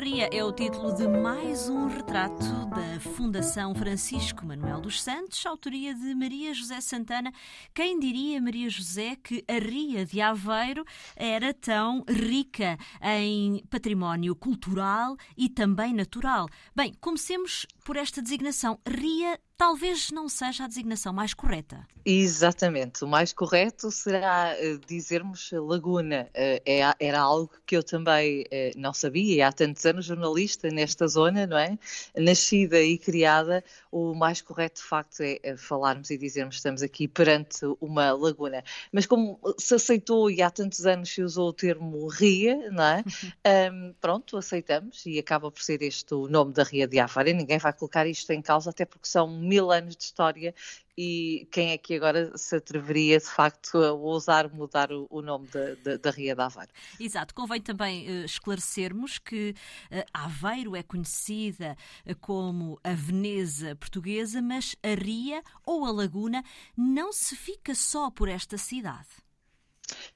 Ria é o título de mais um retrato da Fundação Francisco Manuel dos Santos, autoria de Maria José Santana. Quem diria, Maria José, que a Ria de Aveiro era tão rica em património cultural e também natural? Bem, comecemos por esta designação. Ria talvez não seja a designação mais correta. Exatamente. O mais correto será uh, dizermos laguna. Uh, é, era algo que eu também não sabia. Há tantos anos jornalista nesta zona, não é? Nascida e criada, o mais correto de facto é, é falarmos e dizermos que estamos aqui perante uma laguna. Mas como se aceitou e há tantos anos se usou o termo ria, não é? Um, pronto, aceitamos e acaba por ser este o nome da Ria de Aveiro. Ninguém vai colocar isto em causa, até porque são mil anos de história e quem é que agora se atreveria de facto a ousar mudar o, o nome da, da, da, Ria de Aveiro? Exato, convém também uh, esclarecermos que uh, Aveiro é conhecida uh, como a Veneza portuguesa, mas a Ria ou a Laguna não se fica só por esta cidade.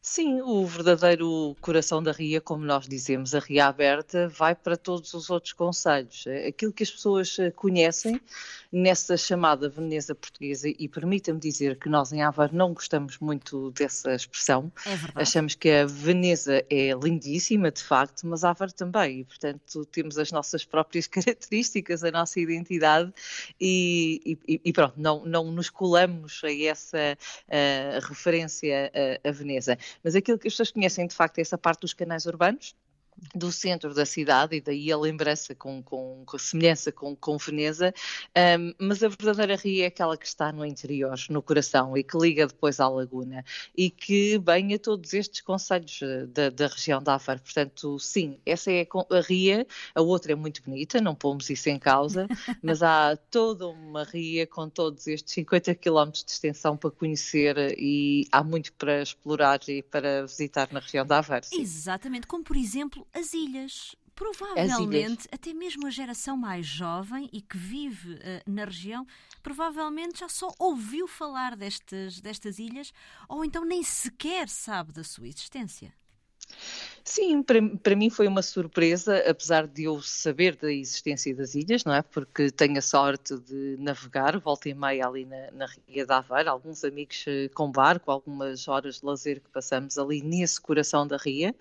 Sim, o verdadeiro coração da Ria, como nós dizemos, a Ria Aberta, vai para todos os outros conselhos. É aquilo que as pessoas eh, conhecem nessa chamada Veneza Portuguesa, e permita-me dizer que nós em Aveiro não gostamos muito dessa expressão. É. Achamos que a Veneza é lindíssima, de facto, mas Aveiro também, e portanto temos as nossas próprias características, a nossa identidade, e, e, e pronto, não, não nos colamos a essa uh, referência a, a Veneza. Mas aquilo que as pessoas conhecem de facto é essa parte dos canais urbanos, do centro da cidade, e daí a lembrança com, com, com semelhança com, com Veneza, um, mas a verdadeira ria é aquela que está no interior, no coração, e que liga depois à laguna, e que banha todos estes conselhos eh, da, da região da Aveiro. Portanto, sim, essa é a ria, a outra é muito bonita, não pomos isso em causa, mas há toda uma ria com todos estes 50 km de extensão para conhecer e há muito para explorar e para visitar na região da. Sim. Exatamente, como por exemplo as ilhas. Provavelmente, até mesmo a geração mais jovem e que vive uh, na região, provavelmente já só ouviu falar destas, destas ilhas ou então nem sequer sabe da sua existência. Sim, para, para, mim foi uma surpresa, apesar de eu saber da existência das ilhas, não é? Porque tenho a sorte de navegar, volta e meia ali na, na Ria da Aveira, alguns amigos eh, com barco, algumas horas de lazer que passamos ali nesse coração da Ria.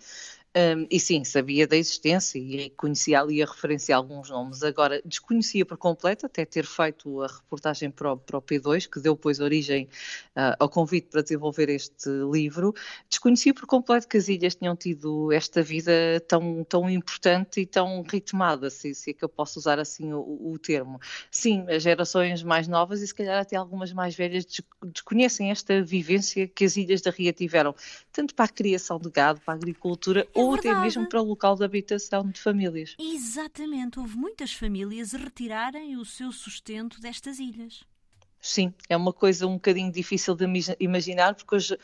Um, e sim, sabia da existência e conhecia ali a referência a alguns nomes. Agora, desconhecia por completo, até ter feito a reportagem para o, para o P2, que deu depois origem uh, ao convite para desenvolver este livro. Desconhecia por completo que as ilhas tinham tido esta vida tão, tão importante e tão ritmada, se, se é que eu posso usar assim o, o termo. Sim, as gerações mais novas e se calhar até algumas mais velhas desconhecem esta vivência que as ilhas da Ria tiveram, tanto para a criação de gado, para a agricultura, é ou até mesmo para o local de habitação de famílias. Exatamente, houve muitas famílias a retirarem o seu sustento destas ilhas. Sim, é uma coisa um bocadinho difícil de imaginar, porque hoje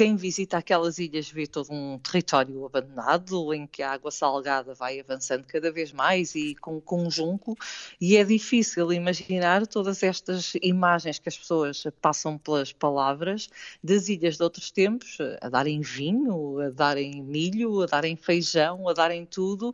quem visita aquelas ilhas vê todo um território abandonado, em que a água salgada vai avançando cada vez mais e com, um junco, e é difícil imaginar todas estas imagens que as pessoas passam pelas palavras das ilhas de outros tempos, a darem vinho, a darem milho, a darem feijão, a darem tudo.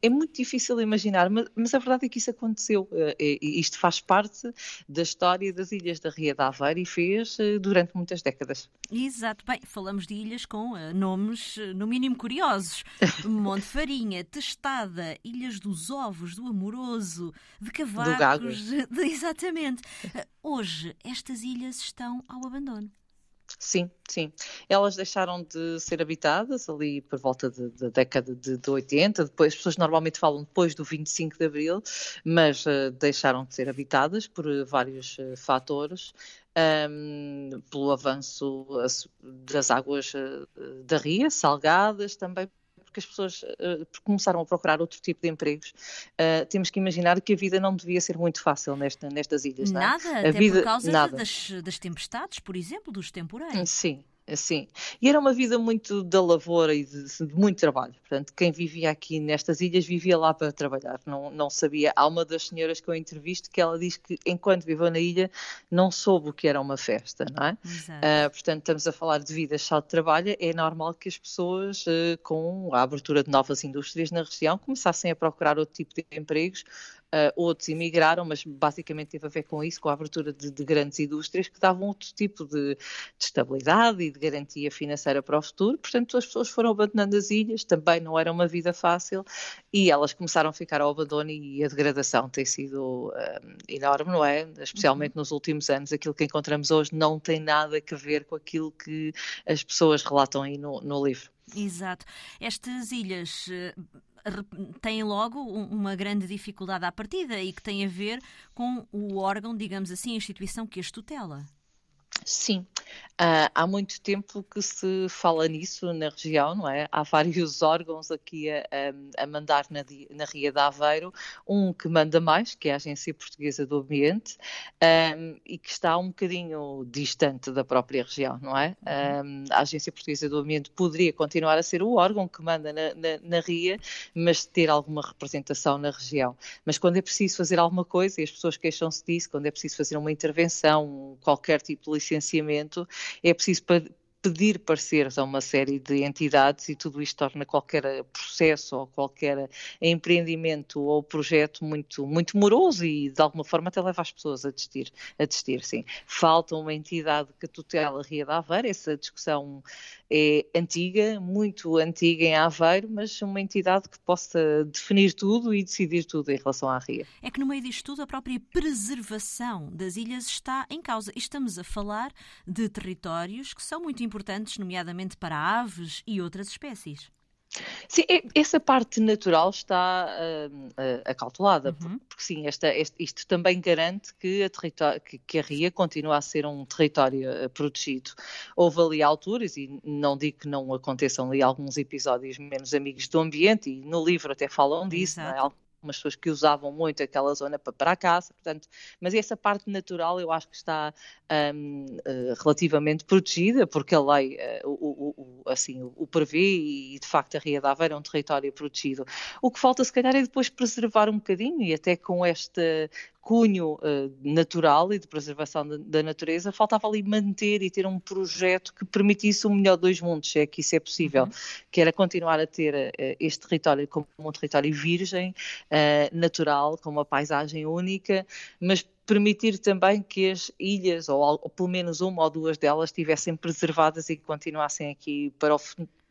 É muito difícil imaginar, mas, mas a verdade é que isso aconteceu. Eh, isto faz parte da história das ilhas da Ria da Aveira e fez eh, durante muitas décadas. Exato. Bem, falamos de ilhas com uh, nomes, uh, no mínimo, curiosos. Monte Farinha, Testada, Ilhas dos Ovos, do Amoroso, de Cavacos. De, exatamente. Uh, hoje, estas ilhas estão ao abandono. Sim, sim. Elas deixaram de ser habitadas ali por volta da década de, de, 80, depois as pessoas normalmente falam depois do 25 de Abril, mas uh, deixaram de ser habitadas por vários uh, fatores um, pelo avanço das águas eh, da ria, salgadas, também porque as pessoas uh, começaram a procurar outro tipo de empregos. Uh, temos que imaginar que a vida não devia ser muito fácil nesta, nestas ilhas. Nada, não é? até vida, por causa nada. Das, das tempestades, por exemplo, dos temporais. Sim, Sim, e era uma vida muito da lavoura e de, de, muito trabalho. Portanto, quem vivia aqui nestas ilhas vivia lá para trabalhar, não, não sabia. Há uma das senhoras que eu entrevisto que ela diz que enquanto viveu na ilha não soube o que era uma festa, não é? Uh, portanto, estamos a falar de vidas só de trabalho. É normal que as pessoas, uh, com a abertura de novas indústrias na região, começassem a procurar outro tipo de empregos outros emigraram, mas basicamente teve a ver com isso, com a abertura de, de grandes indústrias que davam outro tipo de, de, estabilidade e de garantia financeira para o futuro. Portanto, as pessoas foram abandonando as ilhas, também não era uma vida fácil e elas começaram a ficar ao abandono e a degradação tem sido uh, enorme, não é? Especialmente uhum. nos últimos anos. Aquilo que encontramos hoje não tem nada a ver com aquilo que as pessoas relatam aí no, no livro. Exato. Estas ilhas têm logo uma grande dificuldade à partida e que tem a ver com o órgão, digamos assim, a instituição que as tutela. Sim, Uh, há muito tempo que se fala nisso na região, não é? Há vários órgãos aqui a, a, mandar na, na, Ria de Aveiro, um que manda mais, que é a Agência Portuguesa do Ambiente, um, e que está um bocadinho distante da própria região, não é? Um, a Agência Portuguesa do Ambiente poderia continuar a ser o órgão que manda na, na, na Ria, mas ter alguma representação na região. Mas quando é preciso fazer alguma coisa, e as pessoas queixam-se disso, quando é preciso fazer uma intervenção, qualquer tipo de licenciamento, é preciso pedir pareceres a uma série de entidades e tudo isto torna qualquer processo ou qualquer empreendimento ou projeto muito, muito moroso e de alguma forma até leva as pessoas a desistir, a desistir sim. Falta uma entidade que tutela a Ria de Aveiro, essa discussão é antiga, muito antiga em Aveiro, mas uma entidade que possa definir tudo e decidir tudo em relação à Ria. É que no meio disto tudo a própria preservação das ilhas está em causa. Estamos a falar de territórios que são muito importantes, nomeadamente para aves e outras espécies. Sim, essa parte natural está uh, uh, acautelada, uhum. porque, sim, esta, este, isto também garante que a, que, que a, Ria continua a ser um território uh, protegido. Houve ali alturas, e não digo que não aconteçam ali alguns episódios menos amigos do ambiente, e no livro até falam disso, é? Algumas pessoas que usavam muito aquela zona para, para a caça, portanto, mas essa parte natural eu acho que está um, eh, relativamente protegida, porque a lei uh, o, o, assim, o, o, prevê e de facto a Ria de Aveiro é um território protegido. O que falta se calhar é depois preservar um bocadinho e até com esta cunho uh, natural e de preservação da, da, natureza, faltava ali manter e ter um projeto que permitisse o melhor dos mundos, se é que isso é possível, uhum. que era continuar a ter uh, este território como um território virgem, uh, natural, com uma paisagem única, mas permitir também que as ilhas, ou, ou, pelo menos uma ou duas delas, estivessem preservadas e que continuassem aqui para o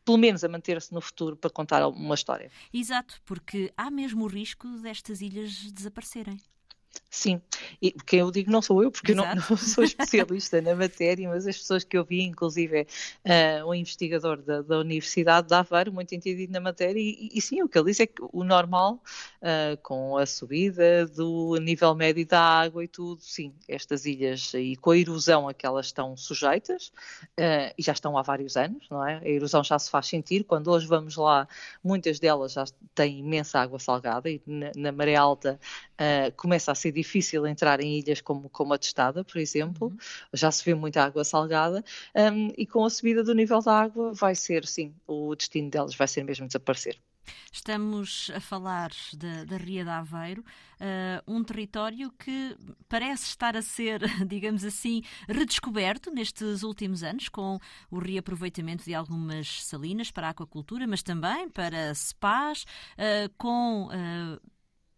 pelo menos a manter-se no futuro para contar uma história. Exato, porque há mesmo o risco destas ilhas desaparecerem. Sim, e quem eu digo não sou eu, porque eu não, não, sou especialista na matéria, mas as pessoas que eu vi, inclusive uh, um investigador da, da, Universidade de Aveiro, muito entendido na matéria, e, e, sim, o que ele diz é que o normal, uh, com a subida do nível médio da água e tudo, sim, estas ilhas e com a erosão a que elas estão sujeitas, uh, e já estão há vários anos, não é? A erosão já se faz sentir, quando hoje vamos lá, muitas delas já têm imensa água salgada, e na, na maré alta começa a ser ser difícil entrar em ilhas como, como a Testada, por exemplo, uhum. já se vê muita água salgada, um, e com a subida do nível da água vai ser, sim, o destino delas vai ser mesmo desaparecer. Estamos a falar da Ria de Aveiro, uh, um território que parece estar a ser, digamos assim, redescoberto nestes últimos anos, com o reaproveitamento de algumas salinas para a aquacultura, mas também para spas, uh, com. Uh,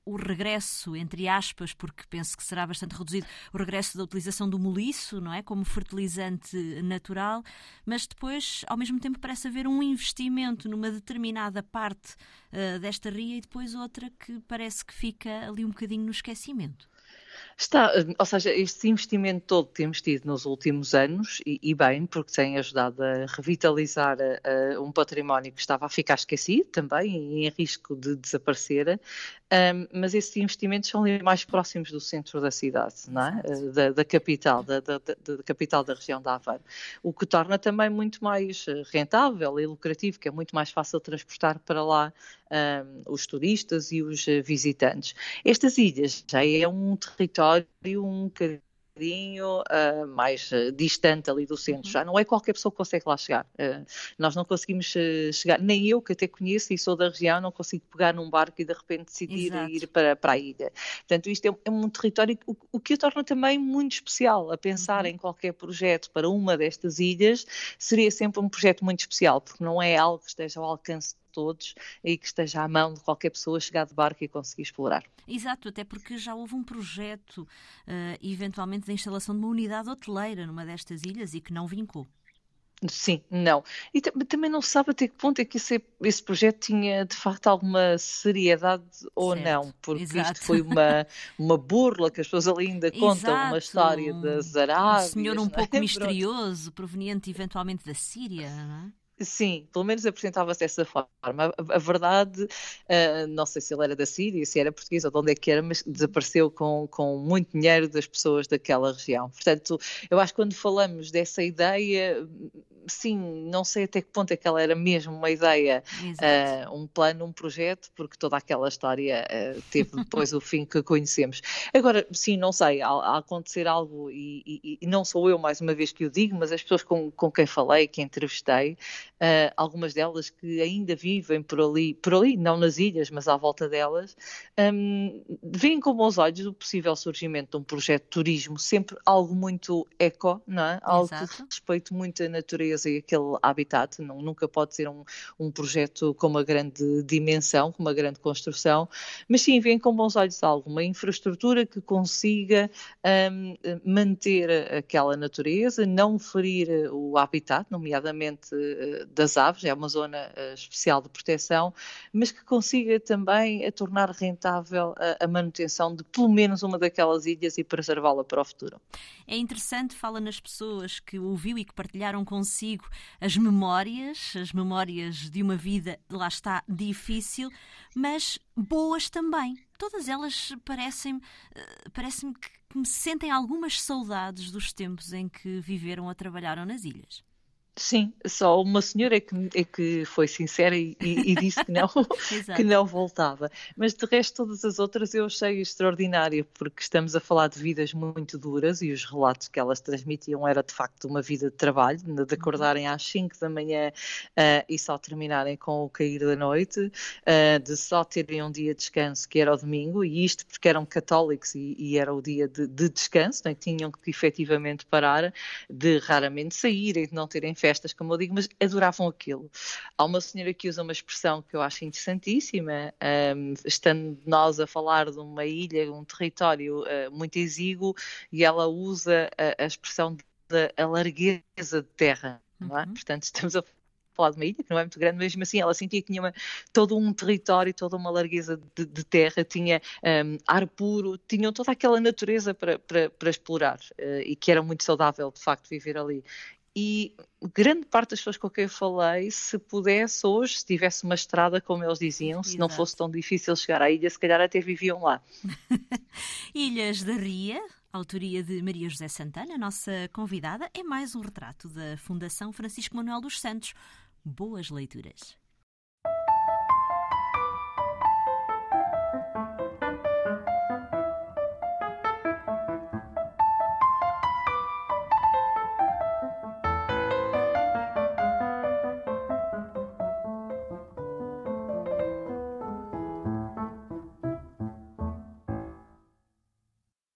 o regresso, entre aspas, porque penso que será bastante reduzido, o regresso da utilização do moliço, não é? Como fertilizante natural, mas depois, ao mesmo tempo, parece haver um investimento numa determinada parte uh, desta ria e depois outra que parece que fica ali um bocadinho no esquecimento. Está, ou seja, este investimento todo que temos tido nos últimos anos, e, e bem, porque tem ajudado a revitalizar a um património que estava a ficar esquecido também e em risco de desaparecer, um, mas esses investimentos são mais próximos do centro da cidade, não é? da, da, capital, da, da, da, capital da região da Aveiro, o que torna também muito mais eh, rentável e lucrativo, que é muito mais fácil transportar para lá um, os turistas e os eh, visitantes. Estas ilhas já é um território um bocadinho uh, mais uh, distante ali do centro. Uhum. Já não é qualquer pessoa que consegue lá chegar. Uh, nós não conseguimos chegar, nem eu que até conheço e sou da região, não consigo pegar num barco e de repente decidir Exato. ir para, para a ilha. Portanto, isto é, é um território o, o, que o torna também muito especial. A pensar uhum. em qualquer projeto para uma destas ilhas seria sempre um projeto muito especial, porque não é algo que esteja ao alcance todos e que esteja à mão de qualquer pessoa chegar de barco e conseguir explorar. Exato, até porque já houve um projeto, uh, eventualmente, de instalação de uma unidade hoteleira numa destas ilhas e que não vincou. Sim, não. E também não se sabe até que ponto é que esse, esse projeto tinha de facto alguma seriedade ou certo, não, porque exato. isto foi uma, uma burla que as pessoas ali ainda contam exato. uma história das Arábias. Um senhor um é? pouco é? misterioso, proveniente eventualmente da Síria, não é? Sim, pelo menos apresentava-se dessa forma. A, verdade, uh, não sei se ele era da Síria, se era português ou de onde é que era, mas desapareceu com, com muito dinheiro das pessoas daquela região. Portanto, eu acho que quando falamos dessa ideia, sim, não sei até que ponto é que ela era mesmo uma ideia, uh, um plano, um projeto, porque toda aquela história uh, teve depois o fim que conhecemos. Agora, sim, não sei, a, a acontecer algo, e, e, e, não sou eu mais uma vez que o digo, mas as pessoas com, com quem falei, que entrevistei, uh, algumas delas que ainda vivem por ali, por ali, não nas ilhas, mas à volta delas, um, veem com bons olhos o possível surgimento de um projeto de turismo, sempre algo muito eco, não é? Algo Exato. que respeite muito a natureza e aquele habitat, não, nunca pode ser um, um projeto com uma grande dimensão, com uma grande construção, mas sim vem com bons olhos alguma infraestrutura que consiga um, manter aquela natureza, não ferir o habitat, nomeadamente uh, das aves, é uma zona uh, especial de proteção, mas que consiga também a tornar rentável a, a manutenção de pelo menos uma daquelas ilhas e preservá-la para o futuro. É interessante, fala nas pessoas que ouviu e que partilharam consigo consigo as memórias, as memórias de uma vida, lá está, difícil, mas boas também. Todas elas parecem-me eh, parecem que me sentem algumas saudades dos tempos em que viveram ou trabalharam nas ilhas. Sim, só uma senhora é que, é que foi sincera e, e, e disse que não, que não voltava. Mas de resto, todas as outras eu achei extraordinária, porque estamos a falar de vidas muito duras e os relatos que elas transmitiam era de facto uma vida de trabalho, de uhum. acordarem às 5 da manhã uh, e só terminarem com o cair da noite, uh, de só terem um dia de descanso, que era o domingo, e isto porque eram católicos e, e era o dia de, de descanso, né? tinham que efetivamente parar, de raramente saírem, de não terem férias festas, como eu digo, mas adoravam aquilo. Há uma senhora que usa uma expressão que eu acho interessantíssima, um, estando nós a falar de uma ilha, um território uh, muito exíguo, e ela usa a, a expressão da largueza de terra. Não é? Uhum. Portanto, estamos a falar de uma ilha que não é muito grande, mas mesmo assim ela sentia que tinha uma, todo um território, toda uma largueza de, de terra, tinha um, ar puro, tinham toda aquela natureza para, para, para explorar uh, e que era muito saudável de facto viver ali e grande parte das pessoas com quem eu falei, se pudesse hoje, se tivesse uma estrada, como eles diziam, se Exato. não fosse tão difícil chegar à ilha, se calhar até viviam lá. Ilhas da Ria, autoria de Maria José Santana, nossa convidada, é mais um retrato da Fundação Francisco Manuel dos Santos. Boas leituras.